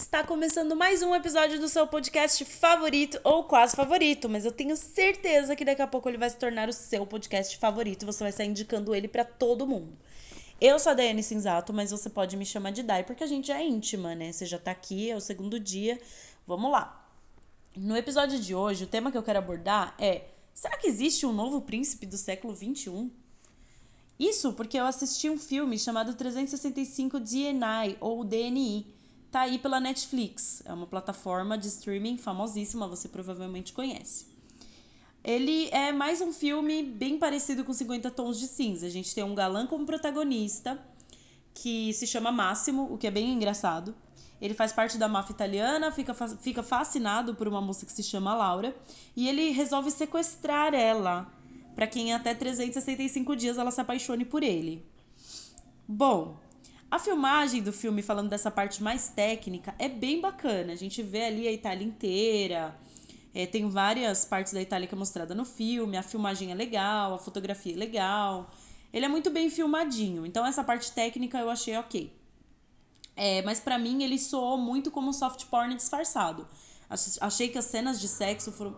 Está começando mais um episódio do seu podcast favorito ou quase favorito, mas eu tenho certeza que daqui a pouco ele vai se tornar o seu podcast favorito você vai estar indicando ele para todo mundo. Eu sou a Daiane Cinzato, mas você pode me chamar de Dai porque a gente é íntima, né? Você já tá aqui, é o segundo dia. Vamos lá. No episódio de hoje, o tema que eu quero abordar é: será que existe um novo príncipe do século 21? Isso porque eu assisti um filme chamado 365 DNI ou DNI. Tá aí pela Netflix. É uma plataforma de streaming famosíssima, você provavelmente conhece. Ele é mais um filme bem parecido com 50 Tons de Cinza. A gente tem um galã como protagonista, que se chama Máximo, o que é bem engraçado. Ele faz parte da máfia italiana, fica, fica fascinado por uma moça que se chama Laura, e ele resolve sequestrar ela para que em até 365 dias ela se apaixone por ele. Bom, a filmagem do filme, falando dessa parte mais técnica, é bem bacana. A gente vê ali a Itália inteira. É, tem várias partes da Itália que é mostrada no filme. A filmagem é legal, a fotografia é legal. Ele é muito bem filmadinho. Então, essa parte técnica eu achei ok. É, mas para mim, ele soou muito como um soft porn disfarçado. Achei que as cenas de sexo foram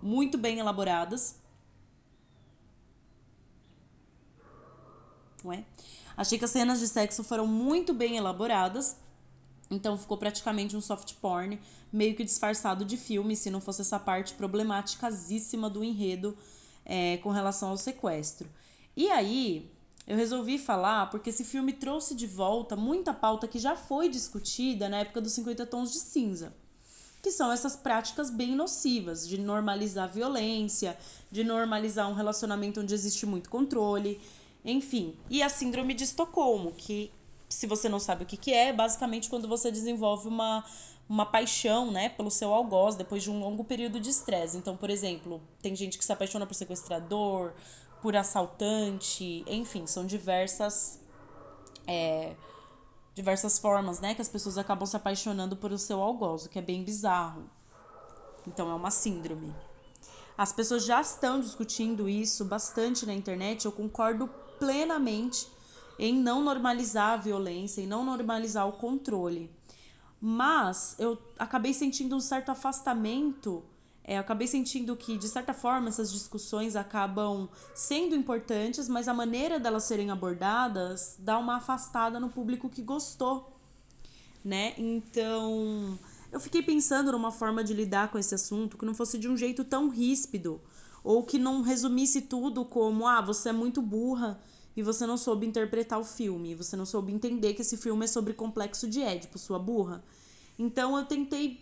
muito bem elaboradas. Ué? Achei que as cenas de sexo foram muito bem elaboradas. Então ficou praticamente um soft porn, meio que disfarçado de filme, se não fosse essa parte problemáticasíssima do enredo é, com relação ao sequestro. E aí, eu resolvi falar porque esse filme trouxe de volta muita pauta que já foi discutida na época dos 50 Tons de Cinza. Que são essas práticas bem nocivas de normalizar violência, de normalizar um relacionamento onde existe muito controle, enfim, e a síndrome de Estocolmo, que se você não sabe o que, que é, é basicamente quando você desenvolve uma, uma paixão, né, pelo seu algoz depois de um longo período de estresse. Então, por exemplo, tem gente que se apaixona por sequestrador, por assaltante, enfim, são diversas é, diversas formas, né, que as pessoas acabam se apaixonando por o seu algoz, o que é bem bizarro. Então, é uma síndrome. As pessoas já estão discutindo isso bastante na internet, eu concordo plenamente em não normalizar a violência, em não normalizar o controle. Mas eu acabei sentindo um certo afastamento, é, acabei sentindo que, de certa forma, essas discussões acabam sendo importantes, mas a maneira delas serem abordadas dá uma afastada no público que gostou, né? Então, eu fiquei pensando numa forma de lidar com esse assunto que não fosse de um jeito tão ríspido, ou que não resumisse tudo como, ah, você é muito burra e você não soube interpretar o filme, você não soube entender que esse filme é sobre complexo de Édipo, sua burra. Então eu tentei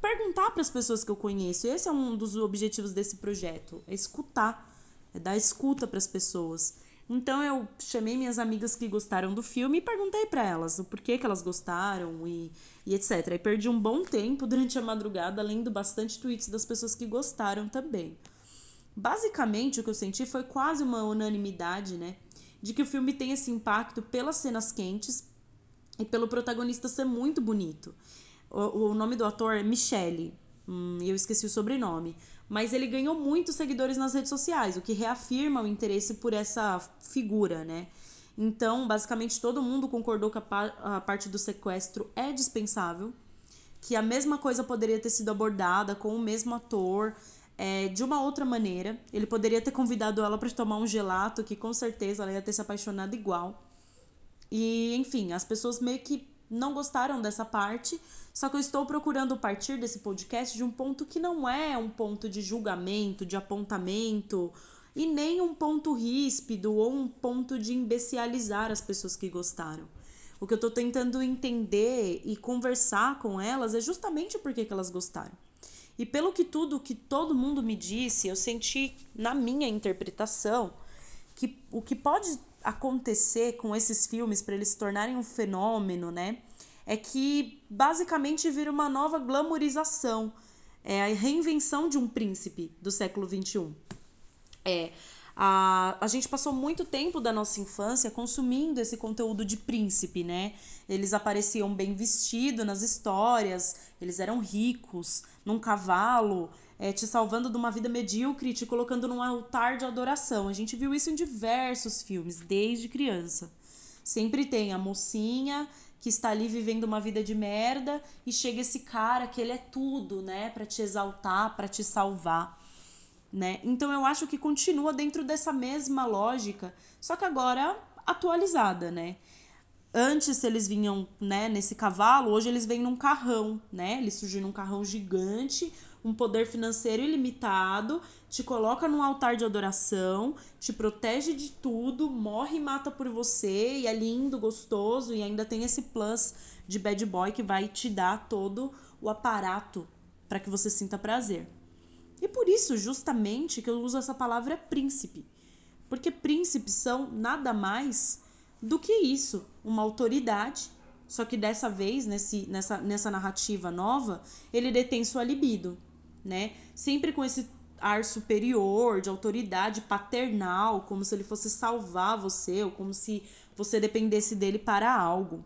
perguntar para as pessoas que eu conheço. Esse é um dos objetivos desse projeto, é escutar, é dar escuta para as pessoas. Então eu chamei minhas amigas que gostaram do filme e perguntei para elas o porquê que elas gostaram e, e etc. E perdi um bom tempo durante a madrugada lendo bastante tweets das pessoas que gostaram também. Basicamente, o que eu senti foi quase uma unanimidade, né? De que o filme tem esse impacto pelas cenas quentes e pelo protagonista ser muito bonito. O, o nome do ator é Michele, hum, eu esqueci o sobrenome. Mas ele ganhou muitos seguidores nas redes sociais, o que reafirma o interesse por essa figura, né? Então, basicamente, todo mundo concordou que a, pa a parte do sequestro é dispensável, que a mesma coisa poderia ter sido abordada com o mesmo ator é, de uma outra maneira. Ele poderia ter convidado ela para tomar um gelato, que com certeza ela ia ter se apaixonado igual. E, enfim, as pessoas meio que não gostaram dessa parte, só que eu estou procurando partir desse podcast de um ponto que não é um ponto de julgamento, de apontamento, e nem um ponto ríspido ou um ponto de imbecilizar as pessoas que gostaram. O que eu estou tentando entender e conversar com elas é justamente porque que elas gostaram. E pelo que tudo que todo mundo me disse, eu senti na minha interpretação que o que pode acontecer com esses filmes para eles se tornarem um fenômeno, né? É que basicamente vira uma nova glamorização, é a reinvenção de um príncipe do século XXI. É, a, a gente passou muito tempo da nossa infância consumindo esse conteúdo de príncipe, né? Eles apareciam bem vestidos nas histórias, eles eram ricos, num cavalo, é, te salvando de uma vida medíocre, te colocando num altar de adoração. A gente viu isso em diversos filmes, desde criança. Sempre tem a mocinha que está ali vivendo uma vida de merda e chega esse cara que ele é tudo, né, para te exaltar, para te salvar, né? Então eu acho que continua dentro dessa mesma lógica, só que agora atualizada, né? Antes eles vinham, né, nesse cavalo, hoje eles vêm num carrão, né? Eles surgem num carrão gigante, um poder financeiro ilimitado, te coloca num altar de adoração, te protege de tudo, morre e mata por você, e é lindo, gostoso, e ainda tem esse plus de bad boy que vai te dar todo o aparato para que você sinta prazer. E por isso, justamente, que eu uso essa palavra príncipe. Porque príncipes são nada mais do que isso, uma autoridade, só que dessa vez, nesse, nessa, nessa narrativa nova, ele detém sua libido, né? Sempre com esse ar superior, de autoridade paternal, como se ele fosse salvar você, ou como se você dependesse dele para algo.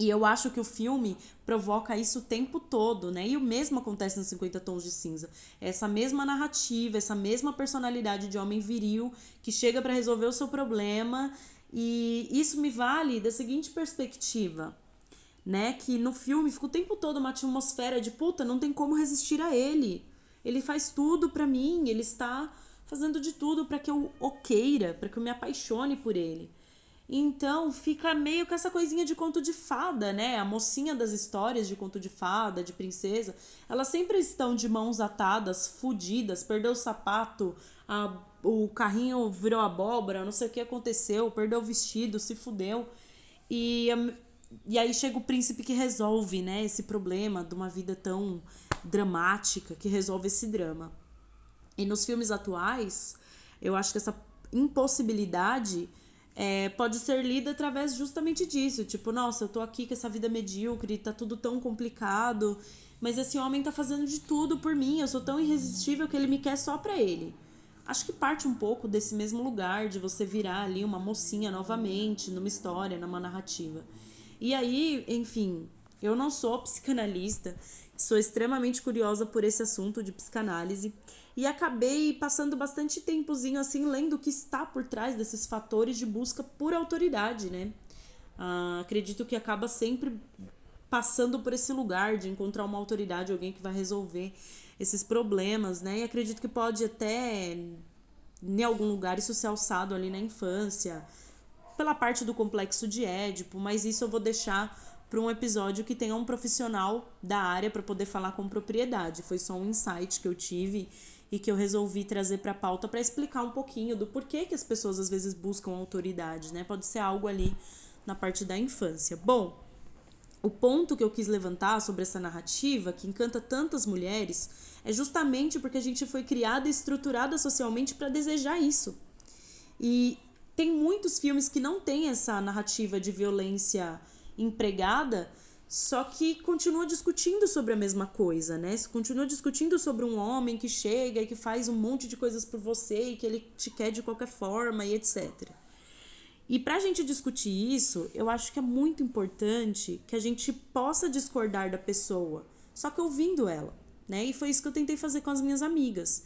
E eu acho que o filme provoca isso o tempo todo, né? E o mesmo acontece nos 50 Tons de Cinza. Essa mesma narrativa, essa mesma personalidade de homem viril que chega para resolver o seu problema. E isso me vale da seguinte perspectiva, né? Que no filme fica o tempo todo uma atmosfera de puta, não tem como resistir a ele. Ele faz tudo para mim, ele está fazendo de tudo para que eu o queira, para que eu me apaixone por ele. Então fica meio com essa coisinha de conto de fada, né? A mocinha das histórias de conto de fada, de princesa, elas sempre estão de mãos atadas, fudidas, perdeu o sapato, a, o carrinho virou abóbora, não sei o que aconteceu, perdeu o vestido, se fudeu. E, e aí chega o príncipe que resolve, né, esse problema de uma vida tão dramática, que resolve esse drama. E nos filmes atuais, eu acho que essa impossibilidade é, pode ser lida através justamente disso. Tipo, nossa, eu tô aqui com essa vida medíocre, tá tudo tão complicado, mas esse homem tá fazendo de tudo por mim, eu sou tão irresistível que ele me quer só pra ele. Acho que parte um pouco desse mesmo lugar de você virar ali uma mocinha novamente numa história, numa narrativa. E aí, enfim, eu não sou psicanalista, sou extremamente curiosa por esse assunto de psicanálise e acabei passando bastante tempozinho assim lendo o que está por trás desses fatores de busca por autoridade, né? Ah, acredito que acaba sempre passando por esse lugar de encontrar uma autoridade, alguém que vai resolver esses problemas, né? E acredito que pode até em algum lugar isso ser alçado ali na infância, pela parte do complexo de Édipo, mas isso eu vou deixar para um episódio que tenha um profissional da área para poder falar com propriedade. Foi só um insight que eu tive e que eu resolvi trazer para a pauta para explicar um pouquinho do porquê que as pessoas às vezes buscam autoridade, né? Pode ser algo ali na parte da infância. Bom, o ponto que eu quis levantar sobre essa narrativa que encanta tantas mulheres é justamente porque a gente foi criada e estruturada socialmente para desejar isso. E tem muitos filmes que não têm essa narrativa de violência empregada, só que continua discutindo sobre a mesma coisa, né? Continua discutindo sobre um homem que chega e que faz um monte de coisas por você e que ele te quer de qualquer forma e etc. E para a gente discutir isso, eu acho que é muito importante que a gente possa discordar da pessoa, só que ouvindo ela, né? E foi isso que eu tentei fazer com as minhas amigas.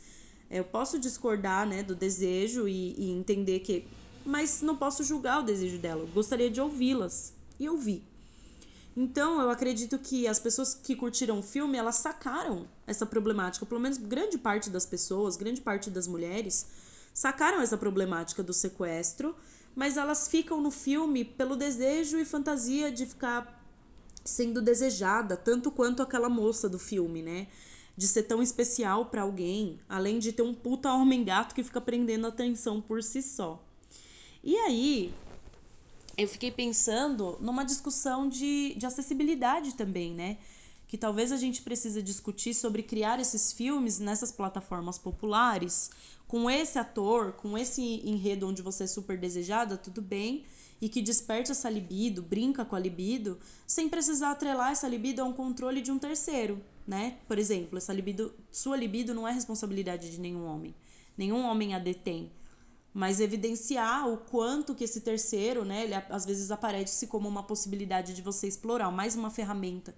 Eu posso discordar, né, do desejo e, e entender que, mas não posso julgar o desejo dela. Eu gostaria de ouvi-las e ouvir. Então, eu acredito que as pessoas que curtiram o filme, elas sacaram essa problemática, pelo menos grande parte das pessoas, grande parte das mulheres, sacaram essa problemática do sequestro, mas elas ficam no filme pelo desejo e fantasia de ficar sendo desejada, tanto quanto aquela moça do filme, né? De ser tão especial para alguém, além de ter um puta homem gato que fica prendendo atenção por si só. E aí, eu fiquei pensando numa discussão de, de acessibilidade também, né? Que talvez a gente precise discutir sobre criar esses filmes nessas plataformas populares, com esse ator, com esse enredo onde você é super desejada, tudo bem, e que desperte essa libido, brinca com a libido, sem precisar atrelar essa libido a um controle de um terceiro, né? Por exemplo, essa libido, sua libido não é responsabilidade de nenhum homem. Nenhum homem a detém mas evidenciar o quanto que esse terceiro, né, ele às vezes aparece como uma possibilidade de você explorar, mais uma ferramenta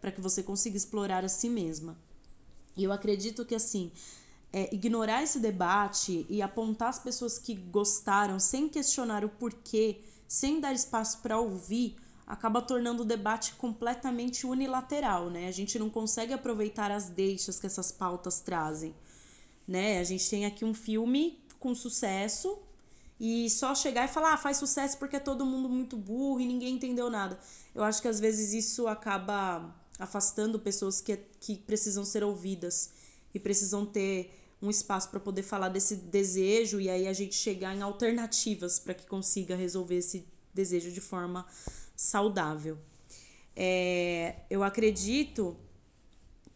para que você consiga explorar a si mesma. E eu acredito que assim, é, ignorar esse debate e apontar as pessoas que gostaram sem questionar o porquê, sem dar espaço para ouvir, acaba tornando o debate completamente unilateral, né? A gente não consegue aproveitar as deixas que essas pautas trazem, né? A gente tem aqui um filme com sucesso e só chegar e falar, ah, faz sucesso porque é todo mundo muito burro e ninguém entendeu nada. Eu acho que às vezes isso acaba afastando pessoas que, que precisam ser ouvidas e precisam ter um espaço para poder falar desse desejo e aí a gente chegar em alternativas para que consiga resolver esse desejo de forma saudável. É, eu acredito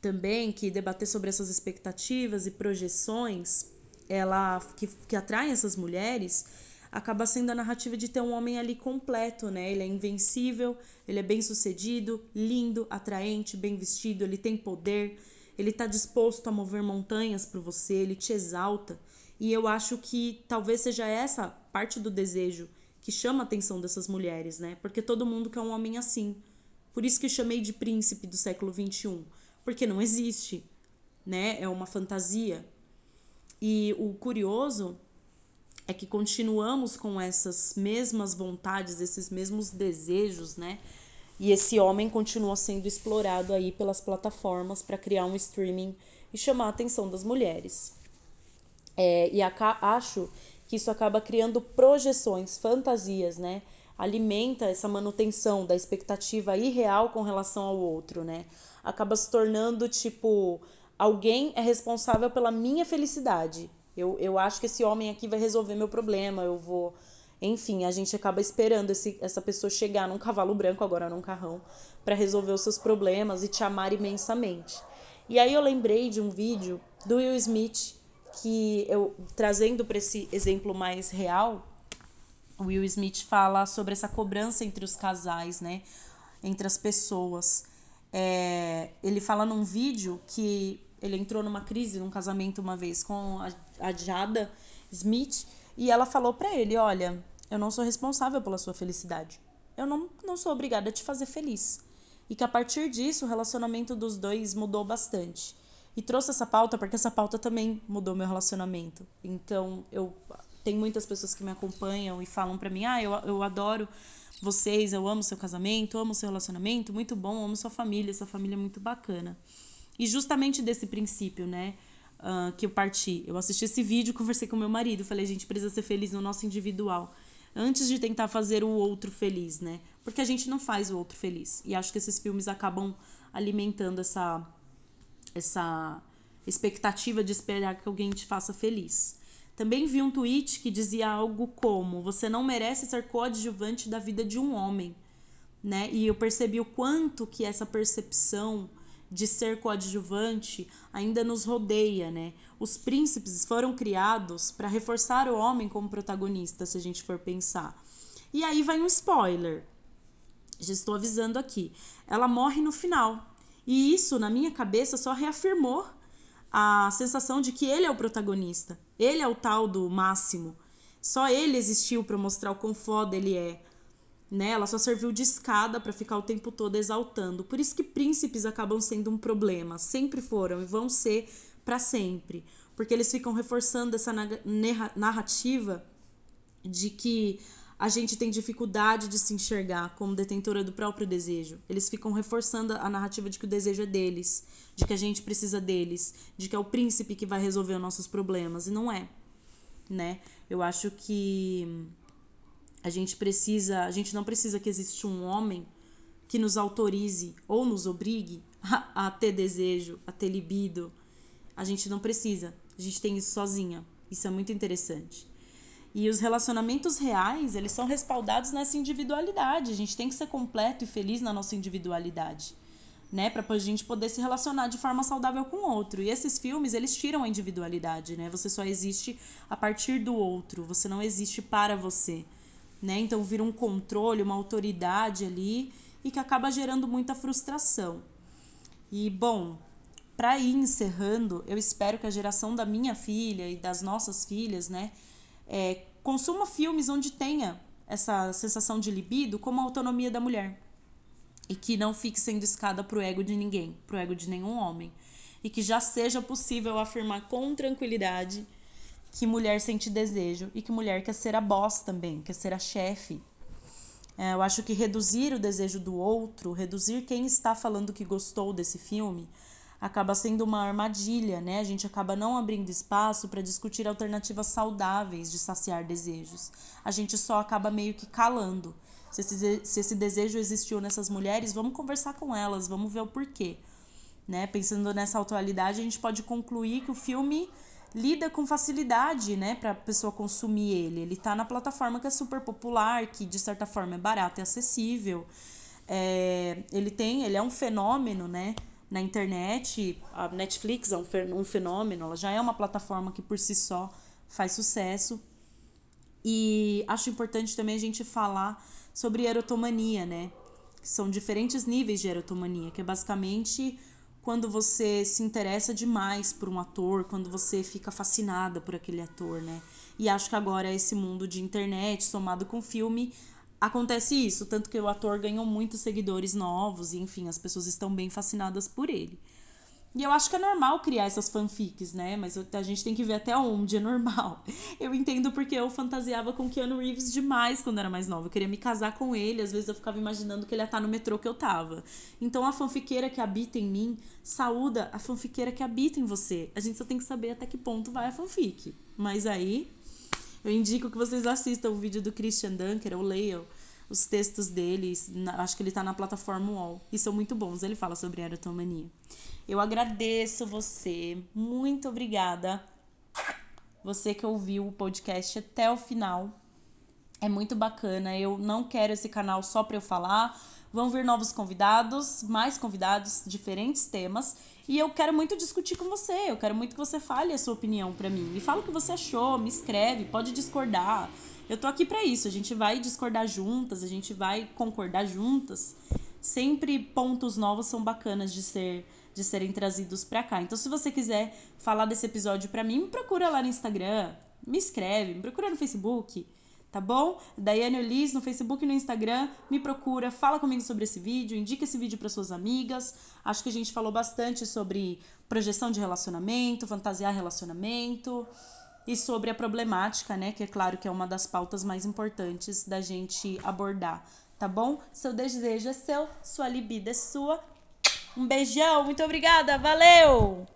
também que debater sobre essas expectativas e projeções ela que, que atraem essas mulheres acaba sendo a narrativa de ter um homem ali completo, né? Ele é invencível, ele é bem sucedido, lindo, atraente, bem vestido, ele tem poder, ele está disposto a mover montanhas para você, ele te exalta. E eu acho que talvez seja essa parte do desejo que chama a atenção dessas mulheres, né? Porque todo mundo quer um homem assim. Por isso que chamei de príncipe do século XXI. Porque não existe, né? É uma fantasia. E o curioso é que continuamos com essas mesmas vontades, esses mesmos desejos, né? E esse homem continua sendo explorado aí pelas plataformas para criar um streaming e chamar a atenção das mulheres. É, e acho que isso acaba criando projeções, fantasias, né? Alimenta essa manutenção da expectativa irreal com relação ao outro, né? Acaba se tornando tipo: alguém é responsável pela minha felicidade. Eu, eu acho que esse homem aqui vai resolver meu problema, eu vou. Enfim, a gente acaba esperando esse, essa pessoa chegar num cavalo branco, agora num carrão, para resolver os seus problemas e te amar imensamente. E aí eu lembrei de um vídeo do Will Smith que eu trazendo para esse exemplo mais real, o Will Smith fala sobre essa cobrança entre os casais, né? Entre as pessoas. É, ele fala num vídeo que ele entrou numa crise num casamento uma vez com a, a Jada Smith e ela falou para ele: Olha, eu não sou responsável pela sua felicidade. Eu não, não sou obrigada a te fazer feliz. E que a partir disso o relacionamento dos dois mudou bastante. E trouxe essa pauta porque essa pauta também mudou meu relacionamento. Então, eu tem muitas pessoas que me acompanham e falam para mim: "Ah, eu, eu adoro vocês, eu amo seu casamento, amo seu relacionamento, muito bom, amo sua família, sua família é muito bacana". E justamente desse princípio, né, uh, que eu parti. Eu assisti esse vídeo, conversei com meu marido, falei: "Gente, precisa ser feliz no nosso individual" antes de tentar fazer o outro feliz, né? Porque a gente não faz o outro feliz. E acho que esses filmes acabam alimentando essa essa expectativa de esperar que alguém te faça feliz. Também vi um tweet que dizia algo como: Você não merece ser coadjuvante da vida de um homem. Né? E eu percebi o quanto que essa percepção de ser coadjuvante ainda nos rodeia, né? Os príncipes foram criados para reforçar o homem como protagonista, se a gente for pensar. E aí vai um spoiler. Já estou avisando aqui. Ela morre no final. E isso, na minha cabeça, só reafirmou a sensação de que ele é o protagonista. Ele é o tal do máximo. Só ele existiu para mostrar o quão foda ele é. Né? Ela só serviu de escada para ficar o tempo todo exaltando. Por isso que príncipes acabam sendo um problema. Sempre foram e vão ser para sempre. Porque eles ficam reforçando essa narrativa de que a gente tem dificuldade de se enxergar como detentora do próprio desejo. Eles ficam reforçando a narrativa de que o desejo é deles, de que a gente precisa deles, de que é o príncipe que vai resolver os nossos problemas e não é, né? Eu acho que a gente precisa, a gente não precisa que exista um homem que nos autorize ou nos obrigue a, a ter desejo, a ter libido. A gente não precisa. A gente tem isso sozinha. Isso é muito interessante. E os relacionamentos reais, eles são respaldados nessa individualidade. A gente tem que ser completo e feliz na nossa individualidade, né? Para a gente poder se relacionar de forma saudável com o outro. E esses filmes, eles tiram a individualidade, né? Você só existe a partir do outro, você não existe para você, né? Então vira um controle, uma autoridade ali e que acaba gerando muita frustração. E bom, para ir encerrando, eu espero que a geração da minha filha e das nossas filhas, né, é, consuma filmes onde tenha essa sensação de libido como a autonomia da mulher. E que não fique sendo escada pro ego de ninguém, pro ego de nenhum homem. E que já seja possível afirmar com tranquilidade que mulher sente desejo e que mulher quer ser a boss também, quer ser a chefe. É, eu acho que reduzir o desejo do outro, reduzir quem está falando que gostou desse filme, acaba sendo uma armadilha, né? A gente acaba não abrindo espaço para discutir alternativas saudáveis de saciar desejos. A gente só acaba meio que calando. Se esse, se esse desejo existiu nessas mulheres, vamos conversar com elas, vamos ver o porquê. Né? Pensando nessa atualidade, a gente pode concluir que o filme lida com facilidade, né, para a pessoa consumir ele. Ele está na plataforma que é super popular, que de certa forma é barato e acessível. É, ele tem, ele é um fenômeno, né, na internet. A Netflix é um fenômeno, ela já é uma plataforma que por si só faz sucesso. E acho importante também a gente falar sobre erotomania, né? São diferentes níveis de erotomania, que é basicamente quando você se interessa demais por um ator, quando você fica fascinada por aquele ator, né? E acho que agora esse mundo de internet somado com filme acontece isso, tanto que o ator ganhou muitos seguidores novos e enfim, as pessoas estão bem fascinadas por ele. E eu acho que é normal criar essas fanfics, né? Mas a gente tem que ver até onde é normal. Eu entendo porque eu fantasiava com Keanu Reeves demais quando era mais nova. Eu queria me casar com ele, às vezes eu ficava imaginando que ele ia estar no metrô que eu tava. Então a fanfiqueira que habita em mim saúda a fanfiqueira que habita em você. A gente só tem que saber até que ponto vai a fanfic. Mas aí eu indico que vocês assistam o vídeo do Christian Dunker, ou leiam os textos dele. Acho que ele tá na plataforma UOL. E são muito bons. Ele fala sobre erotomania. Eu agradeço você. Muito obrigada. Você que ouviu o podcast até o final. É muito bacana. Eu não quero esse canal só para eu falar. Vão vir novos convidados, mais convidados, diferentes temas. E eu quero muito discutir com você. Eu quero muito que você fale a sua opinião para mim. Me fala o que você achou, me escreve, pode discordar. Eu tô aqui para isso. A gente vai discordar juntas, a gente vai concordar juntas. Sempre pontos novos são bacanas de ser de serem trazidos para cá. Então, se você quiser falar desse episódio para mim, me procura lá no Instagram, me escreve, me procura no Facebook, tá bom? Daiane Liz no Facebook e no Instagram, me procura, fala comigo sobre esse vídeo, indica esse vídeo para suas amigas. Acho que a gente falou bastante sobre projeção de relacionamento, fantasiar relacionamento e sobre a problemática, né, que é claro que é uma das pautas mais importantes da gente abordar, tá bom? Seu desejo é seu, sua libido é sua, um beijão, muito obrigada, valeu!